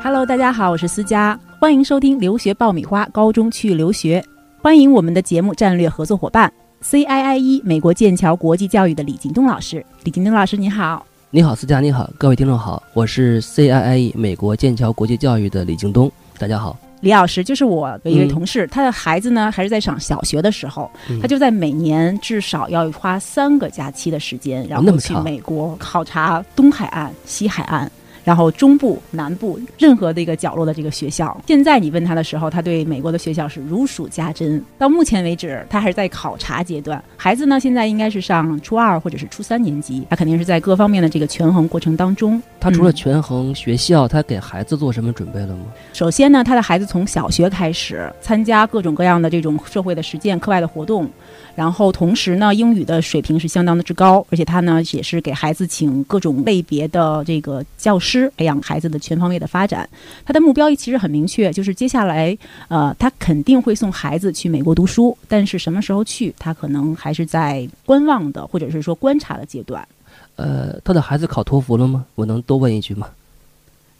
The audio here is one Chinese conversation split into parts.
Hello，大家好，我是思佳，欢迎收听留学爆米花高中去留学。欢迎我们的节目战略合作伙伴 CIIE 美国剑桥国际教育的李京东老师。李京东老师，你好。你好，思佳，你好，各位听众好，我是 CIIE 美国剑桥国际教育的李京东，大家好。李老师就是我的一位同事，他的孩子呢还是在上小学的时候，他就在每年至少要花三个假期的时间，然后去美国考察东海岸、西海岸。然后中部、南部任何的一个角落的这个学校，现在你问他的时候，他对美国的学校是如数家珍。到目前为止，他还是在考察阶段。孩子呢，现在应该是上初二或者是初三年级，他肯定是在各方面的这个权衡过程当中。他除了权衡学校，他给孩子做什么准备了吗？首先呢，他的孩子从小学开始参加各种各样的这种社会的实践、课外的活动。然后同时呢，英语的水平是相当的之高，而且他呢也是给孩子请各种类别的这个教师，培养孩子的全方位的发展。他的目标其实很明确，就是接下来呃，他肯定会送孩子去美国读书，但是什么时候去，他可能还是在观望的或者是说观察的阶段。呃，他的孩子考托福了吗？我能多问一句吗？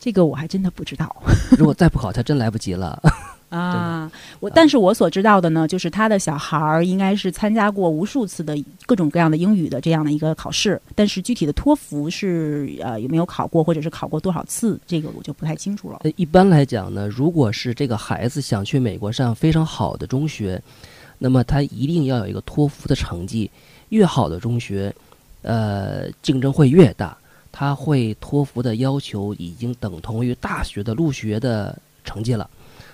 这个我还真的不知道。如果再不考，他真来不及了。啊，我但是我所知道的呢，就是他的小孩儿应该是参加过无数次的各种各样的英语的这样的一个考试，但是具体的托福是呃有没有考过，或者是考过多少次，这个我就不太清楚了。一般来讲呢，如果是这个孩子想去美国上非常好的中学，那么他一定要有一个托福的成绩，越好的中学，呃，竞争会越大，他会托福的要求已经等同于大学的入学的成绩了。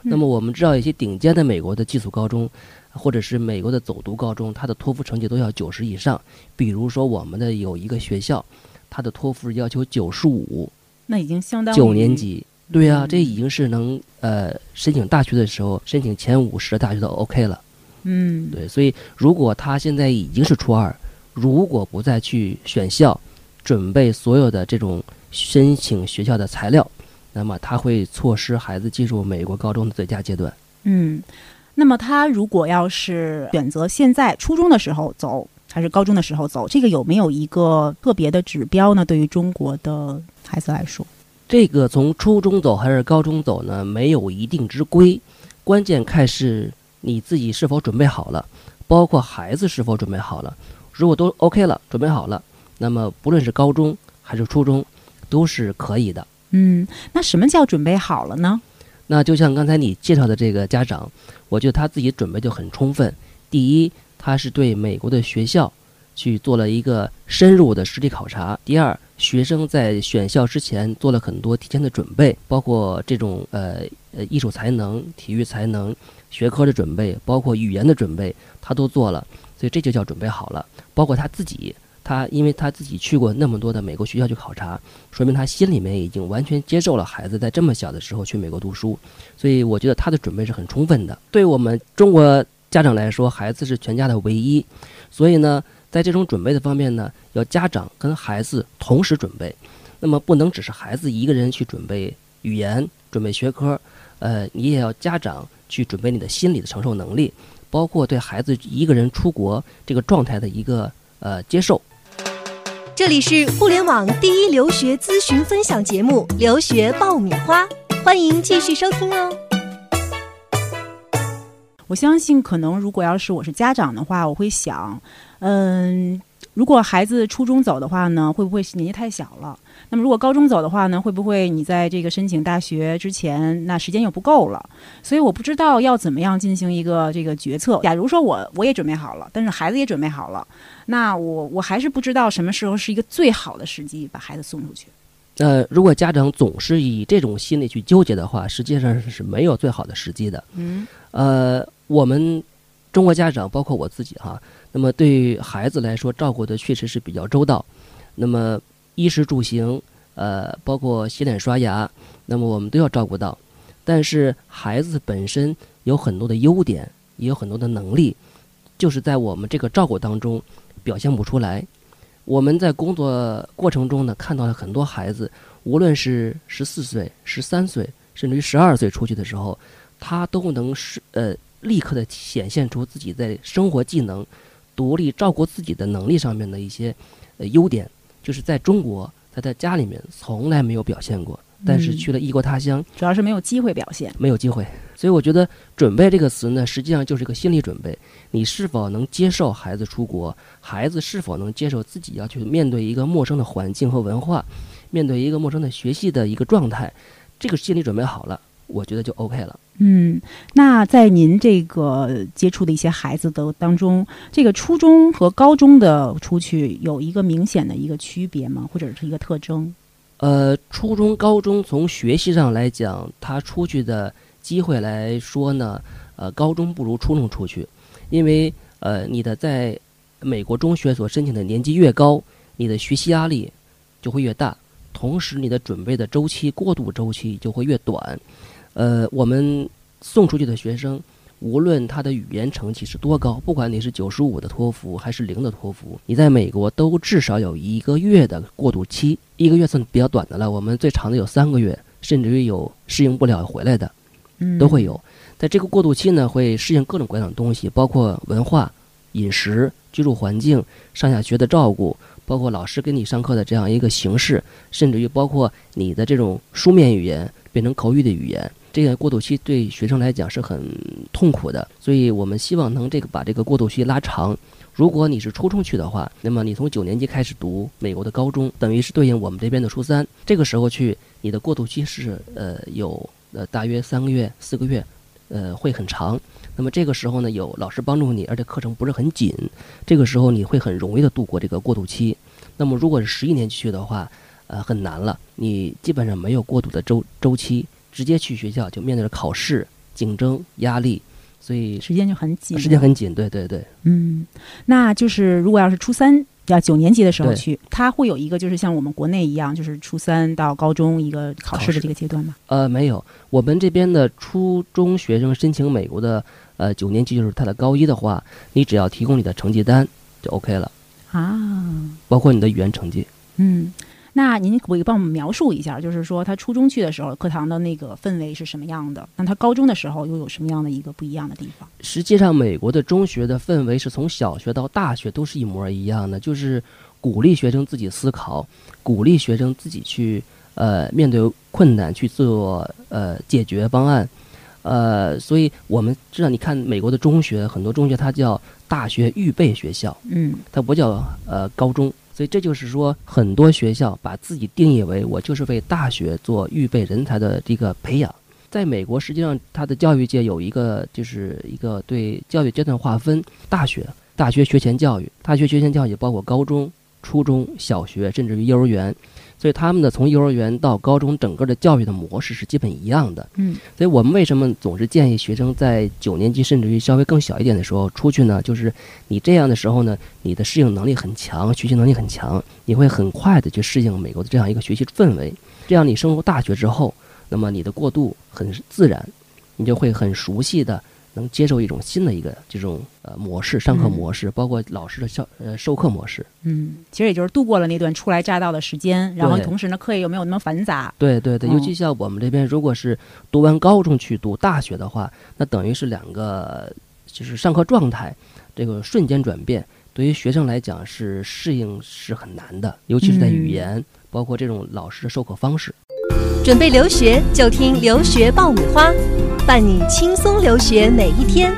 那么我们知道，一些顶尖的美国的寄宿高中，或者是美国的走读高中，它的托福成绩都要九十以上。比如说，我们的有一个学校，它的托福要求九十五，那已经相当九年级。对啊，这已经是能呃申请大学的时候申请前五十的大学都 OK 了。嗯，对，所以如果他现在已经是初二，如果不再去选校，准备所有的这种申请学校的材料。那么他会错失孩子进入美国高中的最佳阶段。嗯，那么他如果要是选择现在初中的时候走，还是高中的时候走，这个有没有一个特别的指标呢？对于中国的孩子来说，这个从初中走还是高中走呢？没有一定之规，关键看是你自己是否准备好了，包括孩子是否准备好了。如果都 OK 了，准备好了，那么不论是高中还是初中，都是可以的。嗯，那什么叫准备好了呢？那就像刚才你介绍的这个家长，我觉得他自己准备就很充分。第一，他是对美国的学校去做了一个深入的实地考察；第二，学生在选校之前做了很多提前的准备，包括这种呃呃艺术才能、体育才能、学科的准备，包括语言的准备，他都做了。所以这就叫准备好了。包括他自己。他因为他自己去过那么多的美国学校去考察，说明他心里面已经完全接受了孩子在这么小的时候去美国读书，所以我觉得他的准备是很充分的。对我们中国家长来说，孩子是全家的唯一，所以呢，在这种准备的方面呢，要家长跟孩子同时准备，那么不能只是孩子一个人去准备语言、准备学科，呃，你也要家长去准备你的心理的承受能力，包括对孩子一个人出国这个状态的一个呃接受。这里是互联网第一留学咨询分享节目《留学爆米花》，欢迎继续收听哦。我相信，可能如果要是我是家长的话，我会想，嗯。如果孩子初中走的话呢，会不会年纪太小了？那么如果高中走的话呢，会不会你在这个申请大学之前，那时间又不够了？所以我不知道要怎么样进行一个这个决策。假如说我我也准备好了，但是孩子也准备好了，那我我还是不知道什么时候是一个最好的时机把孩子送出去。呃，如果家长总是以这种心理去纠结的话，实际上是没有最好的时机的。嗯，呃，我们中国家长，包括我自己哈。那么对孩子来说，照顾的确实是比较周到。那么衣食住行，呃，包括洗脸刷牙，那么我们都要照顾到。但是孩子本身有很多的优点，也有很多的能力，就是在我们这个照顾当中表现不出来。我们在工作过程中呢，看到了很多孩子，无论是十四岁、十三岁，甚至于十二岁出去的时候，他都能是呃立刻的显现出自己在生活技能。独立照顾自己的能力上面的一些呃优点，就是在中国他，在他家里面从来没有表现过。但是去了异国他乡，主要是没有机会表现，没有机会。所以我觉得“准备”这个词呢，实际上就是一个心理准备。你是否能接受孩子出国？孩子是否能接受自己要去面对一个陌生的环境和文化，面对一个陌生的学习的一个状态？这个心理准备好了，我觉得就 OK 了。嗯，那在您这个接触的一些孩子的当中，这个初中和高中的出去有一个明显的一个区别吗？或者是一个特征？呃，初中、高中从学习上来讲，他出去的机会来说呢，呃，高中不如初中出去，因为呃，你的在美国中学所申请的年级越高，你的学习压力就会越大，同时你的准备的周期、过渡周期就会越短。呃，我们送出去的学生，无论他的语言成绩是多高，不管你是九十五的托福还是零的托福，你在美国都至少有一个月的过渡期。一个月算比较短的了，我们最长的有三个月，甚至于有适应不了回来的，都会有。在这个过渡期呢，会适应各种各样的东西，包括文化、饮食、居住环境、上下学的照顾，包括老师给你上课的这样一个形式，甚至于包括你的这种书面语言变成口语的语言。这个过渡期对学生来讲是很痛苦的，所以我们希望能这个把这个过渡期拉长。如果你是初中去的话，那么你从九年级开始读美国的高中，等于是对应我们这边的初三。这个时候去，你的过渡期是呃有呃大约三个月、四个月，呃会很长。那么这个时候呢，有老师帮助你，而且课程不是很紧，这个时候你会很容易的度过这个过渡期。那么如果是十一年级去的话，呃很难了，你基本上没有过渡的周周期，直接去学校就面对着考试、竞争、压力。所以时间就很紧，时间很紧，对对对。嗯，那就是如果要是初三要九年级的时候去，他会有一个就是像我们国内一样，就是初三到高中一个考试的这个阶段吗？呃，没有，我们这边的初中学生申请美国的呃九年级就是他的高一的话，你只要提供你的成绩单就 OK 了啊，包括你的语言成绩。嗯。那您可不可以帮我们描述一下，就是说他初中去的时候，课堂的那个氛围是什么样的？那他高中的时候又有什么样的一个不一样的地方？实际上，美国的中学的氛围是从小学到大学都是一模一样的，就是鼓励学生自己思考，鼓励学生自己去呃面对困难去做呃解决方案，呃，所以我们知道，你看美国的中学，很多中学它叫大学预备学校，嗯，它不叫呃高中。所以这就是说，很多学校把自己定义为我就是为大学做预备人才的这个培养。在美国，实际上它的教育界有一个就是一个对教育阶段划分：大学、大学学前教育、大学学前教育包括高中、初中小学，甚至于幼儿园。所以他们的从幼儿园到高中，整个的教育的模式是基本一样的。嗯，所以我们为什么总是建议学生在九年级甚至于稍微更小一点的时候出去呢？就是你这样的时候呢，你的适应能力很强，学习能力很强，你会很快的去适应美国的这样一个学习氛围。这样你升入大学之后，那么你的过渡很自然，你就会很熟悉的。能接受一种新的一个这种呃模式，上课模式，包括老师的教呃授课模式。嗯，其实也就是度过了那段初来乍到的时间，然后同时呢，课业又没有那么繁杂。对对对，尤其像我们这边，如果是读完高中去读大学的话，那等于是两个就是上课状态这个瞬间转变，对于学生来讲是适应是很难的，尤其是在语言，包括这种老师的授课方式。准备留学就听留学爆米花。伴你轻松留学每一天。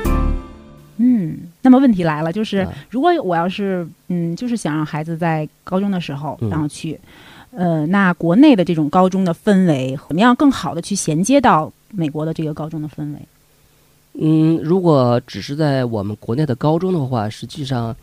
嗯，那么问题来了，就是如果我要是嗯，就是想让孩子在高中的时候然后去，呃，那国内的这种高中的氛围怎么样更好的去衔接到美国的这个高中的氛围？嗯，如果只是在我们国内的高中的话，实际上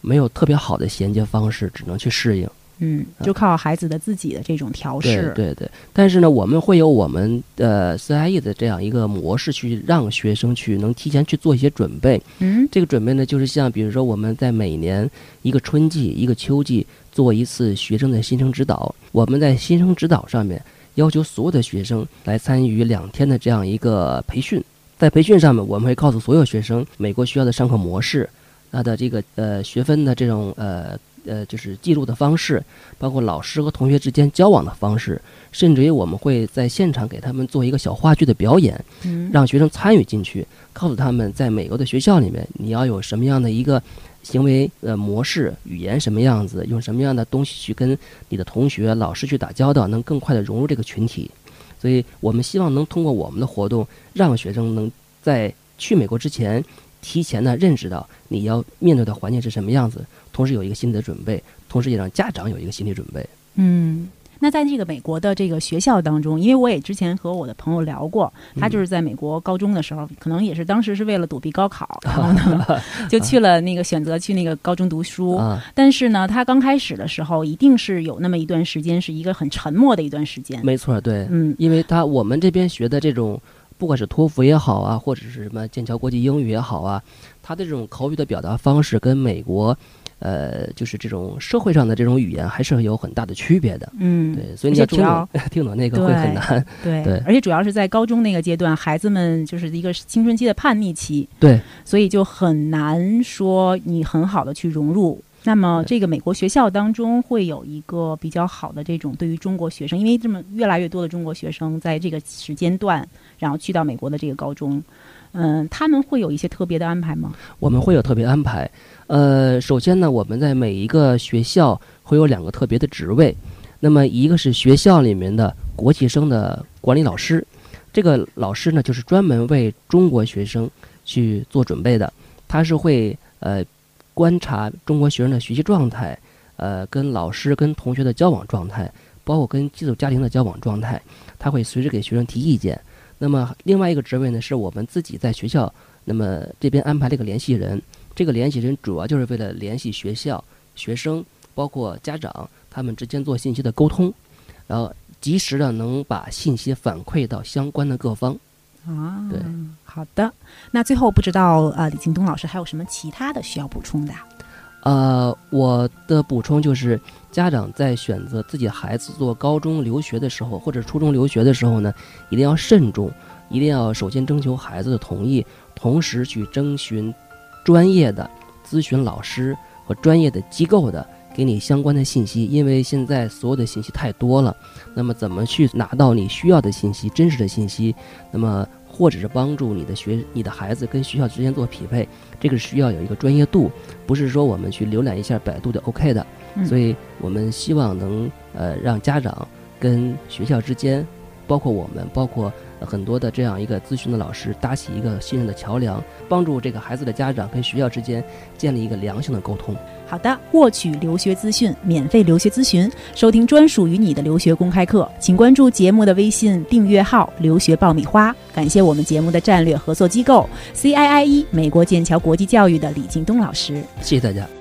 没有特别好的衔接方式，只能去适应。嗯，就靠孩子的自己的这种调试。对对对，但是呢，我们会有我们的 CIE 的这样一个模式，去让学生去能提前去做一些准备。嗯，这个准备呢，就是像比如说我们在每年一个春季、一个秋季做一次学生的新生指导。我们在新生指导上面要求所有的学生来参与两天的这样一个培训。在培训上面，我们会告诉所有学生美国学校的上课模式，它的这个呃学分的这种呃。呃，就是记录的方式，包括老师和同学之间交往的方式，甚至于我们会在现场给他们做一个小话剧的表演，让学生参与进去，告诉他们在美国的学校里面，你要有什么样的一个行为呃模式，语言什么样子，用什么样的东西去跟你的同学、老师去打交道，能更快的融入这个群体。所以我们希望能通过我们的活动，让学生能在去美国之前，提前呢认识到你要面对的环境是什么样子，同时有一个心理的准备，同时也让家长有一个心理准备。嗯。那在这个美国的这个学校当中，因为我也之前和我的朋友聊过，他就是在美国高中的时候，可能也是当时是为了躲避高考，然后呢就去了那个选择去那个高中读书。但是呢，他刚开始的时候，一定是有那么一段时间是一个很沉默的一段时间。没错，对，嗯，因为他我们这边学的这种，不管是托福也好啊，或者是什么剑桥国际英语也好啊，他的这种口语的表达方式跟美国。呃，就是这种社会上的这种语言还是有很大的区别的。嗯，对，所以你要 听懂那个会很难。对，对，而且主要是在高中那个阶段，孩子们就是一个青春期的叛逆期。对，所以就很难说你很好的去融入。那么，这个美国学校当中会有一个比较好的这种对于中国学生，因为这么越来越多的中国学生在这个时间段，然后去到美国的这个高中。嗯，他们会有一些特别的安排吗？我们会有特别安排。呃，首先呢，我们在每一个学校会有两个特别的职位。那么，一个是学校里面的国际生的管理老师，这个老师呢，就是专门为中国学生去做准备的。他是会呃观察中国学生的学习状态，呃，跟老师跟同学的交往状态，包括跟寄宿家庭的交往状态，他会随时给学生提意见。那么另外一个职位呢，是我们自己在学校，那么这边安排了一个联系人。这个联系人主要就是为了联系学校、学生，包括家长，他们之间做信息的沟通，然后及时的能把信息反馈到相关的各方。啊，对，好的。那最后不知道呃，李京东老师还有什么其他的需要补充的？呃，我的补充就是，家长在选择自己孩子做高中留学的时候，或者初中留学的时候呢，一定要慎重，一定要首先征求孩子的同意，同时去征询专业的咨询老师和专业的机构的给你相关的信息，因为现在所有的信息太多了，那么怎么去拿到你需要的信息、真实的信息？那么。或者是帮助你的学你的孩子跟学校之间做匹配，这个需要有一个专业度，不是说我们去浏览一下百度就 OK 的。所以我们希望能呃让家长跟学校之间，包括我们，包括很多的这样一个咨询的老师，搭起一个信任的桥梁，帮助这个孩子的家长跟学校之间建立一个良性的沟通。好的，获取留学资讯，免费留学咨询，收听专属于你的留学公开课，请关注节目的微信订阅号“留学爆米花”。感谢我们节目的战略合作机构 CIIE 美国剑桥国际教育的李京东老师，谢谢大家。